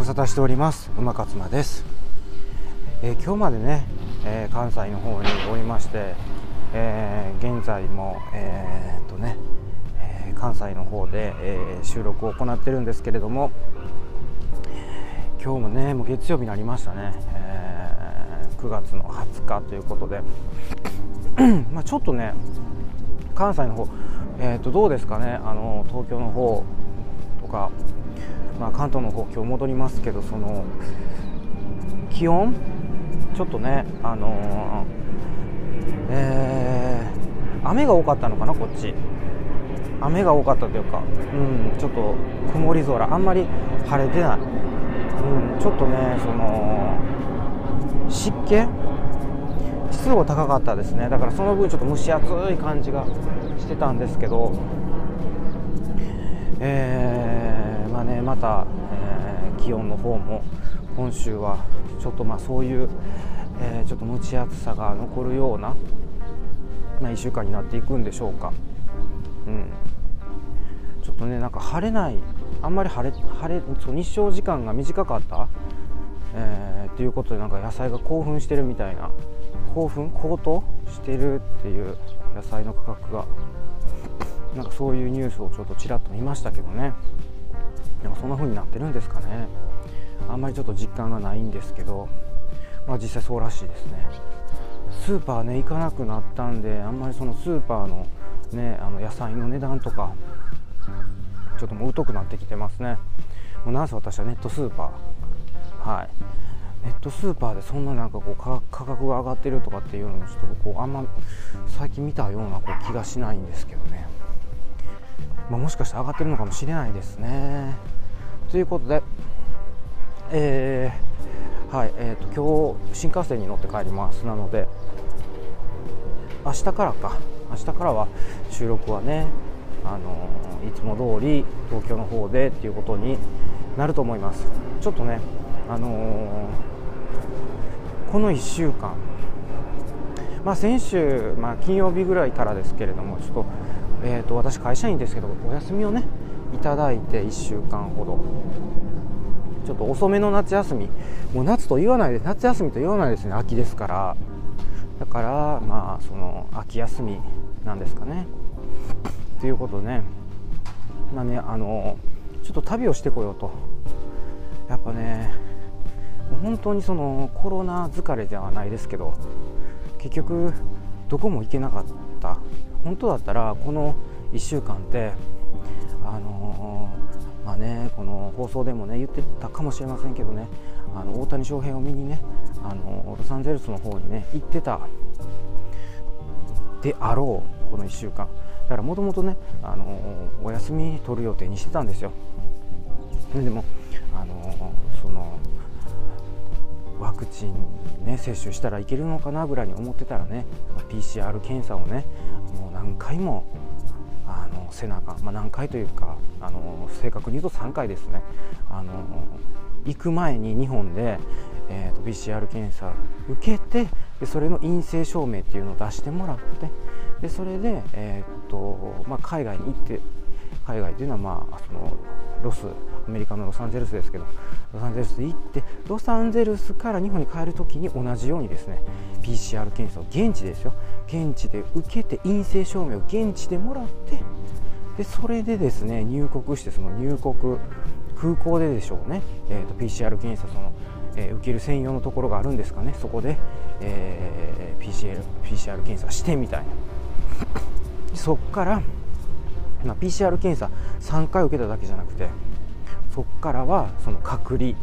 無沙汰しております。馬勝間です、えー、今日までね、えー、関西の方におりまして、えー、現在もえ、っとね、え関西の方で、え収録を行ってるんですけれども今日もねもう月曜日になりましたね、え9月の20日ということで。まちょっとね関西の方えー、とどうですかねあの東京の方とか、まあ、関東の方今日戻りますけどその気温？ちょっとねあのー、えー、雨が多かったのかなこっち。雨が多かったというか、うん、ちょっと曇り空。あんまり晴れてない、うん、ちょっとねその湿気？湿度が高かったですね。だからその分ちょっと蒸し暑い感じがしてたんですけど、えー、まあね、また、え、気温の方も今週はちょっとまあそういう、え、ちょっと蒸し暑さが残るような、まあ、1週間になっていくんでしょうか。うん。ちょっとねなんか晴れないあんまり晴れ晴れそう日照時間が短かった、えー、っていうことでなんか野菜が興奮してるみたいな興奮？高騰してるっていう野菜の価格がなんかそういうニュースをちょっとちらっと見ましたけどね。でもそんな風になってるんですかね。あんまりちょっと実感がないんですけどまあ実際そうらしいですね。スーパーね行かなくなったんであんまりそのスーパーのねあの野菜の値段とかちょっともう疎くなってきてますね。もうなんせ私はネットスーパー。はい。ネットスーパーでそんななんかこう価格が上がってるとかっていうのをちょっとこうあんま最近見たようなこう気がしないんですけどね、まあ、もしかして上がってるのかもしれないですね。ということでえー、はいえーと、今日新幹線に乗って帰ります。なので明日からか。明日からは収録はねあのいつも通り東京の方でっていうことになると思います。ちょっとねあのーこの1週間、まあ、先週、まあ、金曜日ぐらいからですけれどもちょっと,、えーと、私会社員ですけどお休みをねいただいて1週間ほど。ちょっと遅めの夏休みもう夏と言わないで夏休みと言わないですね秋ですから。だからまあその秋休みなんですかね。ということでね。まあねあのちょっと旅をしてこようと。やっぱね本当にそのコロナ疲れではないですけど結局どこも行けなかった。本当だったらこの1週間ってあのー、まあねこの放送でもね言ってたかもしれませんけどねあの大谷翔平を見にねあのロサンゼルスの方にね行ってたであろうこの1週間。だからもともとねあの、お休み取る予定にしてたんですよ。でもあの、そのワクチン、ね、接種したらいけるのかなぐらいに思ってたらね PCR 検査をねもう何回もあの背中、まあ、何回というかあの正確に言うと3回ですね。あの行く前に日本で、えーと、PCR 検査受けてでそれの陰性証明っていうのを出してもらってでそれで、えーとまあ、海外に行って海外というのは、まあ、そのロスメリカのロサンゼルスですけどロサンゼルス行ってロサンゼルスから日本に帰るときに同じようにですね PCR 検査を現地ですよ。現地で受けて陰性証明を現地でもらってでそれでですね入国してその入国空港ででしょうね、えーと、PCR 検査その、えー、受ける専用のところがあるんですかね。そこで、えー、PCR, PCR 検査してみたいな。そっから、まあ、PCR 検査3回受けただけじゃなくてそこからはその隔離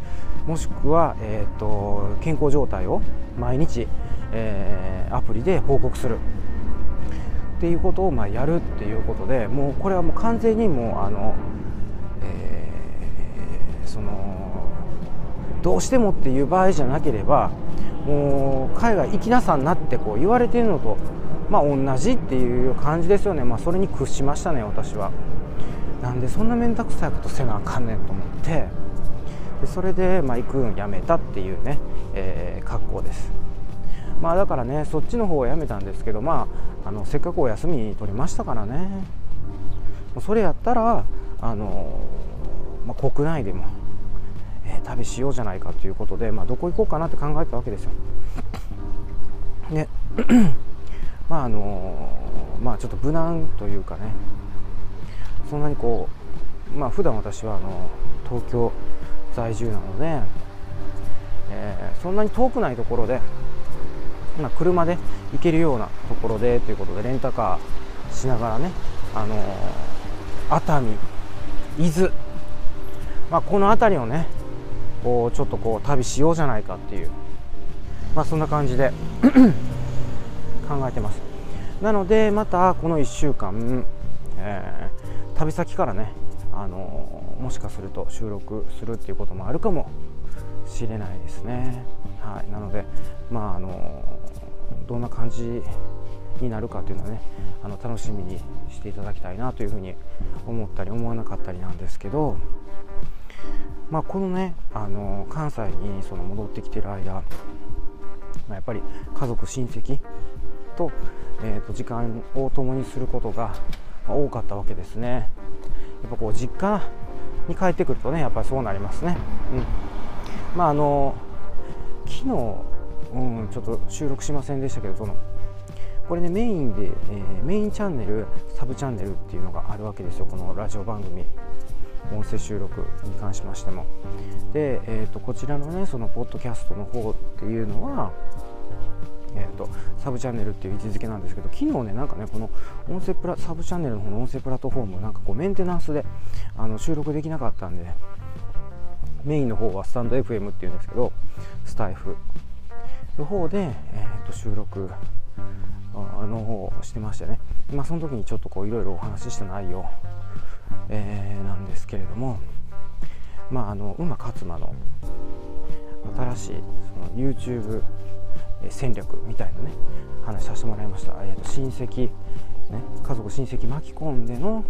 もしくは、えーと、健康状態を毎日、えー、アプリで報告するっていうことをまあやるっていうことでもうこれはもう完全にもうあの、えー、そのどうしてもっていう場合じゃなければもう海外行きなさんなってこう言われているのとまあ同じっていう感じですよね、まあ、それに屈しましたね私は。なんでそんな面倒くさいことせなあかんねんと思ってでそれで、まあ、行くんやめたっていうね、えー、格好です。まあだからねそっちの方をやめたんですけどまああのせっかくお休み取りましたからね。それやったらあの、まあ、国内でも、えー、旅しようじゃないかということで、まあ、どこ行こうかなって考えたわけですよ。で まああのまあちょっと無難というかね。そんなにこうまあ普段私はあの東京在住なので、えー、そんなに遠くないところで、まあ、車で行けるようなところでということでレンタカーしながらね、あのー、熱海伊豆、まあ、この辺りをねこうちょっとこう旅しようじゃないかっていう、まあ、そんな感じで 考えてます。なのでまたこの1週間、え、旅先からね、あの、もしかすると収録するっていうこともあるかもしれないですね。はい。なのでまああの、どんな感じになるかというのはねあの楽しみにしていただきたいなというふうに思ったり思わなかったりなんですけどまあ、このねあの関西にその戻ってきてる間、まあ、やっぱり家族親戚と,、えー、と時間を共にすることが多かったわけですね。やっぱこう実家に帰ってくるとねやっぱりそうなりますね、うん、まああの昨日、うん、ちょっと収録しませんでしたけどそのこれねメインで、えー、メインチャンネルサブチャンネルっていうのがあるわけですよこのラジオ番組。音声収録に関しましても。で、えーと、こちらのねそのポッドキャストの方っていうのはえーと、サブチャンネルっていう位置づけなんですけど昨日ねなんかねこの音声プラサブチャンネルの方の音声プラットフォームなんかこうメンテナンスであの収録できなかったんでメインの方はスタンド FM っていうんですけどスタイフの方で、えーと、収録の方をしてましてね。まあその時にちょっとこういろいろお話しした内容えー、なんですけれども、まあ、あの馬勝馬の新しいその YouTube 戦略みたいなね話させてもらいました、えー、と親戚、ね、家族親戚巻き込んでの、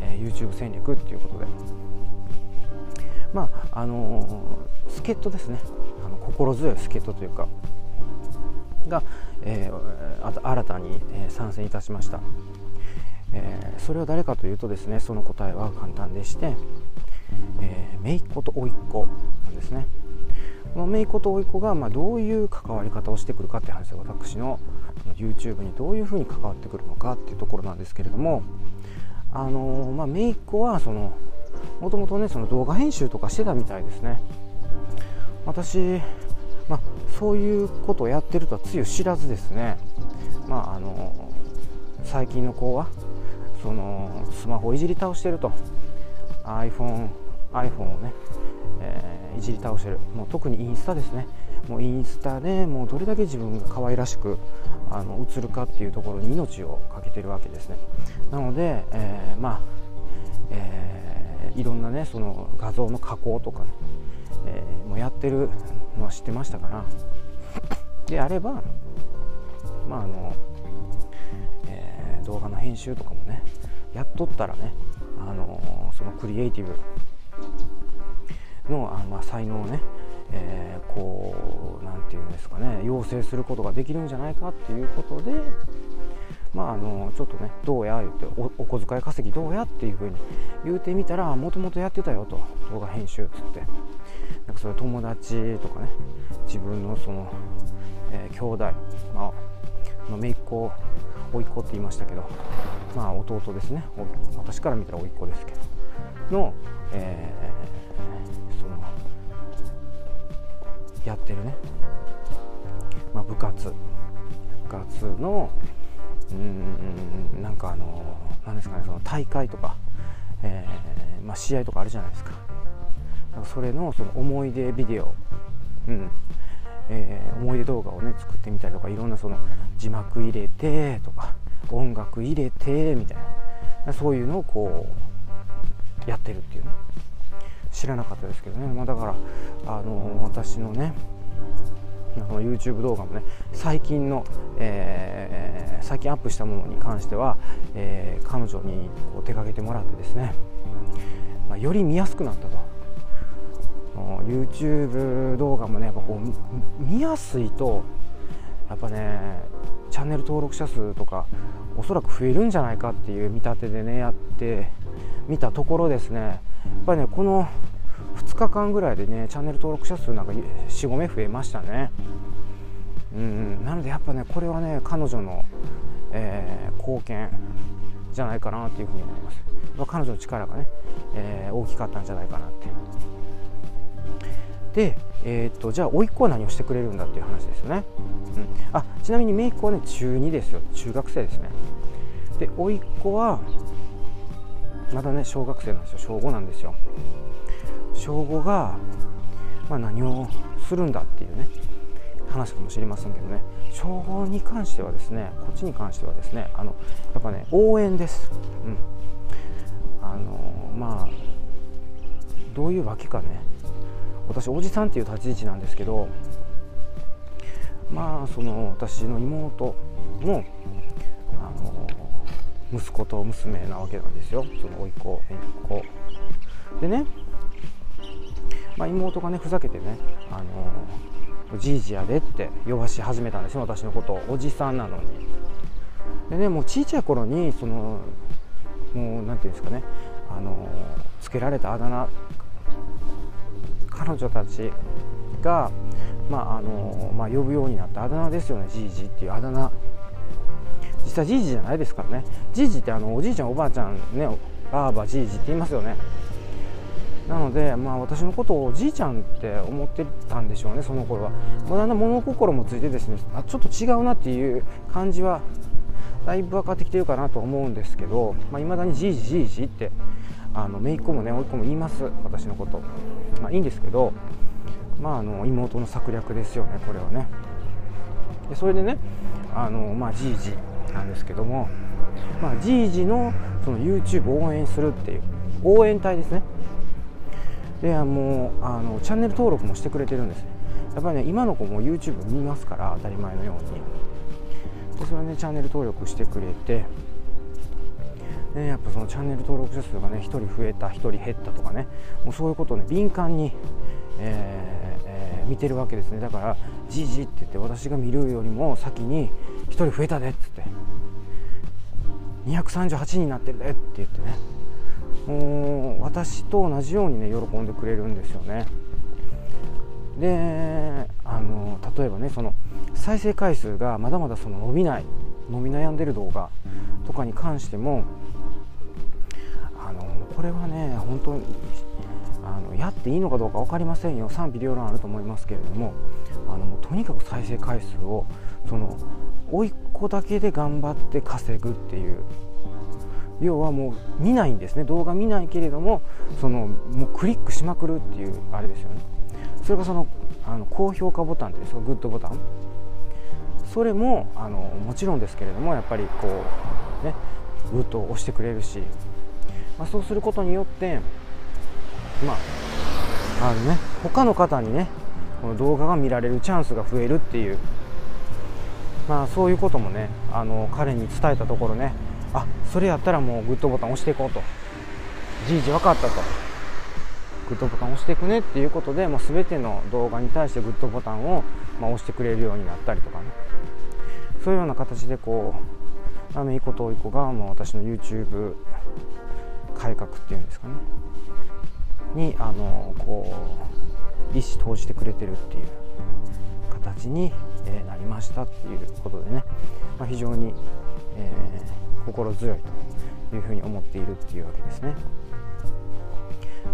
えー、YouTube 戦略っていうことで。まああのー、助っ人ですね。あの心強い助っ人というかが、えー、新たに、え参戦いたしました。えー、それは誰かというとですねその答えは簡単でして、えー、姪っ子と甥っ子なんですね。この姪っ子と甥っ子が、まあ、どういう関わり方をしてくるかって話で私の YouTube にどういうふうに関わってくるのかっていうところなんですけれどもあのー、まあ、姪っ子はそのもともとねその動画編集とかしてたみたいですね。私、まあ、そういうことをやってるとはつゆ知らずですね。まああの最近の子はそのスマホをいじり倒してると。iPhone, iPhone をね、えー、いじり倒してる。もう特にインスタですね。もうインスタでもうどれだけ自分が可愛らしくあの映るかっていうところに命をかけてるわけですね。なので、えー、まあ、えー、いろんなねその画像の加工とかね、えー、もうやってるのは知ってましたから。であればまああの動画の編集とかもねやっとったらね、あのそのクリエイティブのあ、まあ、才能をね、えー、こう何て言うんですかね養成することができるんじゃないかっていうことでまああのちょっとねどうや言ってお小遣い稼ぎどうやっていうふうに言うてみたらもともとやってたよと。動画編集っつって。なんかそれ友達とかね自分のその、えー、兄弟まあ姪っ子甥っ子って言いましたけどまあ弟ですね。私から見たら甥っ子ですけど。の、えー、やってるね、まあ、部活。部活のうんなんかあのなんですかねその大会とか、えーまあ、試合とかあるじゃないですか。それのその思い出ビデオ、うん。えー、思い出動画をね作ってみたりとかいろんなその字幕入れてとか音楽入れてみたいな。そういうのをこうやってるっていうね。知らなかったですけどね、まあ、だからあの私のねあの YouTube 動画もね最近の、えー、最近アップしたものに関しては、えー、彼女にこう手掛けてもらってですね、まあ、より見やすくなったと。YouTube 動画もねやっぱこう見やすいとやっぱねチャンネル登録者数とかおそらく増えるんじゃないかっていう見立てでねやってみたところですね。やっぱりねこの2日間ぐらいでねチャンネル登録者数なんか45名増えましたね。うんなのでやっぱねこれはね彼女の、えー、貢献じゃないかなっていうふうに思います、ま、彼女の力がね、えー、大きかったんじゃないかなって。で、えー、っとじゃあ甥っ子は何をしてくれるんだっていう話ですよね、うん、あちなみに姪っ子はね中2ですよ。中学生ですね。で甥っ子はまだね小学生なんですよ。小5なんですよ。小5が、まあ、何をするんだっていうね話かもしれませんけどね。小5に関してはですねこっちに関してはですねあのやっぱね応援です、うん、あのまあどういうわけかね。私おじさんっていう立ち位置なんですけどまあその私の妹のあの息子と娘なわけなんですよ。その甥っ子姪っ子。でね、まあ、妹がねふざけてねあのじいじやでって呼ばし始めたんですよ私のことを。おじさんなのに。でねもう小さい頃にそのもう何て言うんですかねあのつけられたあだ名彼女たちが、まああのまあ、呼ぶようになったあだ名ですよねじいじっていうあだ名。実際じいじじゃないですからね。じいじってあのおじいちゃんおばあちゃんねばあばじいじって言いますよね。なので、まあ、私のことをおじいちゃんって思ってたんでしょうねその頃は、まあ、だんだん物心もついてですねあちょっと違うなっていう感じはだいぶ分かってきてるかなと思うんですけどいまあ、未だにじいじじいじってあの姪っ子もね甥っ子も言います私のこと、まあ、いいんですけど、まあ、あの妹の策略ですよねこれはね。でそれでねあの、まあ、じいじなんですけども、まあ、じいじのその YouTube を応援するっていう応援隊ですね。でもうあのチャンネル登録もしてくれてるんです。やっぱりね今の子も YouTube 見ますから当たり前のように。でそれで、ね、チャンネル登録してくれて。でやっぱそのチャンネル登録者数がね1人増えた1人減ったとかね。もうそういうことをね敏感に、えーえー、見てるわけですね。だからじじって言って私が見るよりも先に1人増えたでっつって。238になってるでって言ってね。もう私と同じようにね喜んでくれるんですよね。であの例えばねその再生回数がまだまだその伸びない伸び悩んでる動画とかに関してもあのこれはね本当にあのやっていいのかどうか分かりませんよ。賛否両論あると思いますけれどもあのもうとにかく再生回数をその甥っ子だけで頑張って稼ぐっていう要はもう見ないんですね。動画見ないけれどもそのもうクリックしまくるっていうあれですよね。それがそのあの高評価ボタンですよグッドボタン。それもあのもちろんですけれどもやっぱりこうねグッドを押してくれるし、まあ、そうすることによってまああのね他の方にねこの動画が見られるチャンスが増えるっていう。まあそういうこともねあの彼に伝えたところねあそれやったらもうグッドボタン押していこうと。じいじ分かったと。グッドボタン押していくねっていうことでもう全ての動画に対してグッドボタンを、まあ、押してくれるようになったりとかね。そういうような形でこうあのいい子といい子がもう私の YouTube 改革っていうんですかね。にあのこう意思投じてくれてるっていう。形に、えなりましたっていうことでね、まあ、非常に、えー、心強いというふうに思っているっていうわけですね。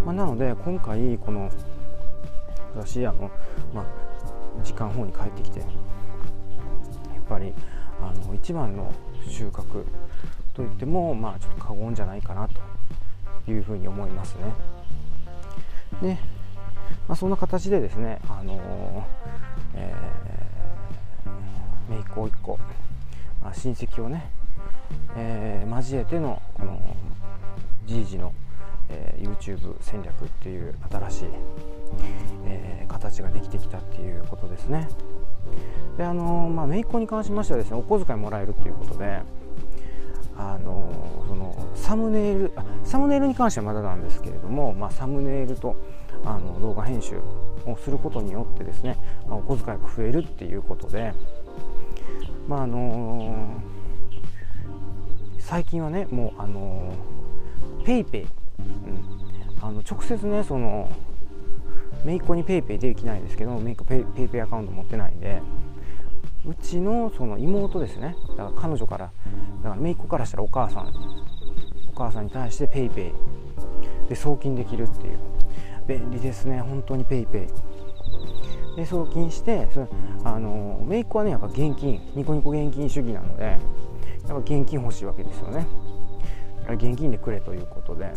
まあ、なので今回この私あの、まあ、時間方に帰ってきてやっぱりあの一番の収穫といってもまあちょっと過言じゃないかなというふうに思いますね。で、まあ、そんな形でですね、あのえー、姪っ子一個、まあ、親戚をね、えー、交えてのこのじいじの、えー、YouTube 戦略っていう新しい、えー、形ができてきたっていうことですね。であのまあ、姪っ子に関しましてはですねお小遣いもらえるっていうことで、あのそのサムネイルサムネイルに関してはまだなんですけれども、まあ、サムネイルとあの動画編集をすることによってですね、まあ、お小遣いが増えるっていうことで、まああの最近はねもうあのペイペイ、うん、あの直接ねそのめいっ子に PayPay できないですけどめいっ子 PayPay アカウント持ってないんでうちのその妹ですね。だから彼女からだからめいっ子からしたらお母さんお母さんに対して PayPay で送金できるっていう。便利ですね。本当に PayPay で送金してそのあのめいっ子はねやっぱ現金ニコニコ現金主義なのでやっぱ現金欲しいわけですよね。現金でくれということで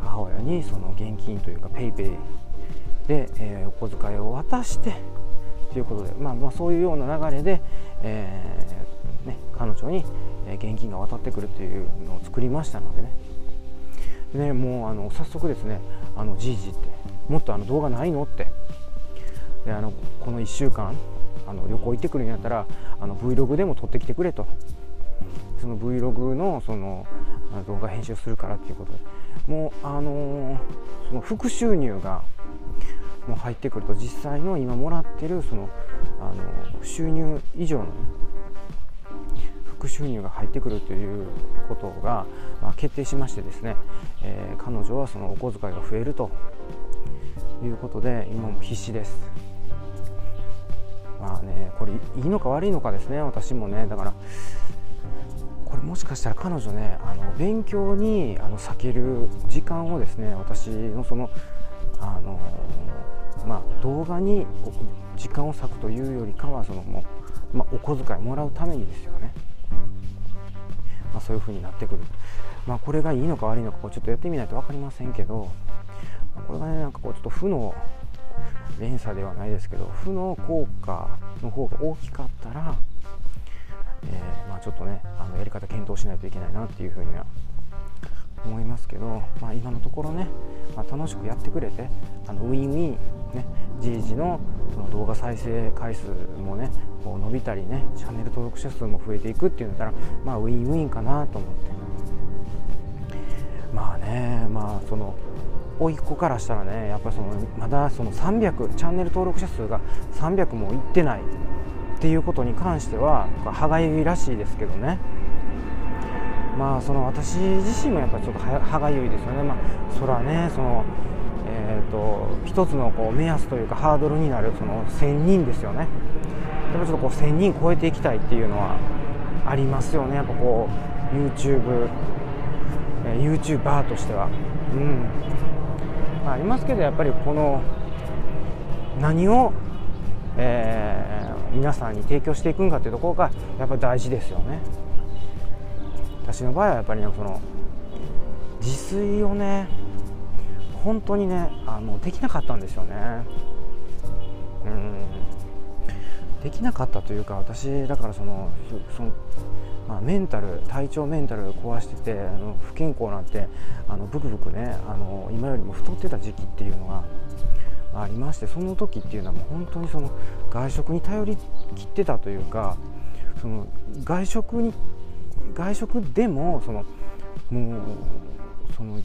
母親にその現金というか PayPay で、えー、お小遣いを渡してということで、まあ、まあそういうような流れで、えーね、彼女に現金が渡ってくるというのを作りましたのでね。ねもうあの早速ですねあのじいじってもっとあの動画ないのって。であのこの1週間の旅行行ってくるんやったらあの Vlog でも撮ってきてくれとその Vlog のその動画編集するからっていうことでもうあのー、その副収入がもう入ってくると実際の今もらってるそのあの収入以上の、ね、副収入が入ってくるということが、まあ、決定しましてですね、えー、彼女はそのお小遣いが増えるということで今も必死です。まあねこれいいのか悪いのかですね私もね。だからこれもしかしたら彼女ねあの勉強にあの避ける時間をですね私のそのあのまあ、動画に時間を割くというよりかはそのもう、まあ、お小遣いもらうためにですよね、まあ、そういう風になってくる、まあ、これがいいのか悪いのかこうちょっとやってみないと分かりませんけどこれがねなんかこうちょっと負の連鎖ではないですけど負の効果の方が大きかったらえー、まあ、ちょっとねあのやり方検討しないといけないなっていうふうには思いますけど、まあ、今のところね、まあ、楽しくやってくれてあのウィンウィン、ね、じいじのその動画再生回数もねこう伸びたりねチャンネル登録者数も増えていくっていうんだったら、まあ、ウィンウィンかなと思って。まあねまあその甥っ子からしたらねやっぱりそのまだその300チャンネル登録者数が300もいってないっていうことに関しては歯がゆいらしいですけどね。まあその私自身もやっぱちょっと歯がゆいですよね。まあそれはねそのえーと、一つのこう目安というかハードルになるその1000人ですよね。やっぱちょっとこう1000人超えていきたいっていうのはありますよね。やっぱこう youtube え youtuber としては。うん、まあ、ありますけどやっぱりこの何を、えー皆さんに提供していくんかっていうところがやっぱり大事ですよね。私の場合はやっぱりねその自炊をね本当にねあのできなかったんですよね。できなかったというか私だからそのその、まあ、メンタル体調メンタル壊しててあの不健康なんてあのブクブクねあの今よりも太ってた時期っていうのがありましてその時っていうのはもう本当にその外食に頼りきってたというかその外食に外食でもそのもうその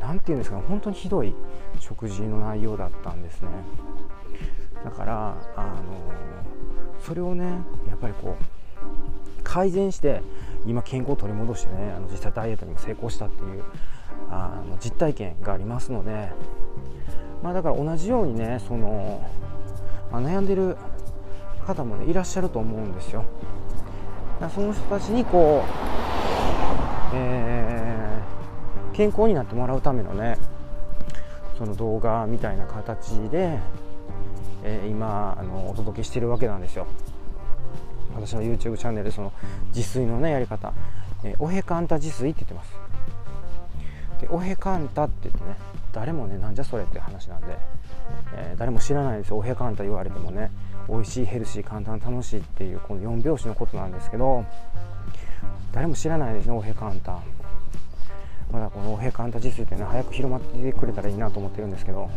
何て言うんですか本当にひどい食事の内容だったんですね。だからあのそれをねやっぱりこう改善して今健康を取り戻してねあの実際ダイエットにも成功したっていうあの実体験がありますのでまあ、だから同じようにねその、まあ、悩んでる方も、ね、いらっしゃると思うんですよ。だその人たちにこう、えー、健康になってもらうためのねその動画みたいな形で、えー、今あのお届けしてるわけなんですよ。私の YouTube チャンネルその自炊のねやり方、えー、おへかんた自炊って言ってます。でおへかんたって言ってね誰もねなんじゃそれって話なんで、えー、誰も知らないですよ。おへかんた言われてもね美味しいヘルシー簡単楽しいっていうこの4拍子のことなんですけど誰も知らないですねおへかんた。まだこのおへかんた自炊ってね早く広まってくれたらいいなと思ってるんですけど、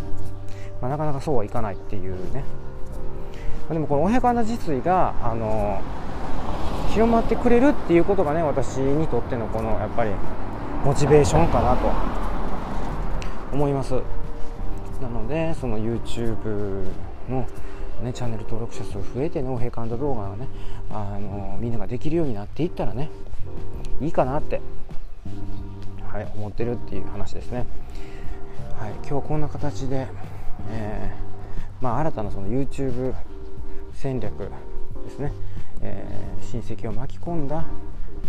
まあ、なかなかそうはいかないっていうね。でもこのおへかんた自炊があの広まってくれるっていうことがね私にとってのこのやっぱりモチベーションかなと思います。なのでその YouTube の、ね、チャンネル登録者数増えての平感度動画がねあのみんなができるようになっていったらねいいかなって、はい、思ってるっていう話ですねはい、今日こんな形で、えー、まあ、新たなその YouTube 戦略ですね、えー、親戚を巻き込んだ、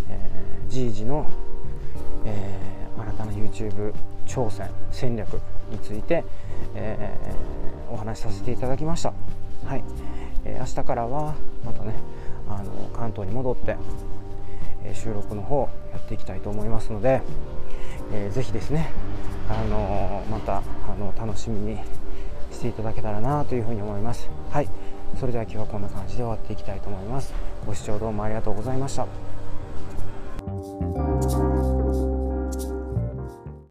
えー、G 時の、えー、新たな YouTube 挑戦戦略について、えー、お話しさせていただきました。はい、えー、明日からはまたねあの関東に戻って、えー、収録の方やっていきたいと思いますので、えー、ぜひですねあのまたあの楽しみにしていただけたらなというふうに思います。はい。それでは今日はこんな感じで終わっていきたいと思います。ご視聴どうもありがとうございました。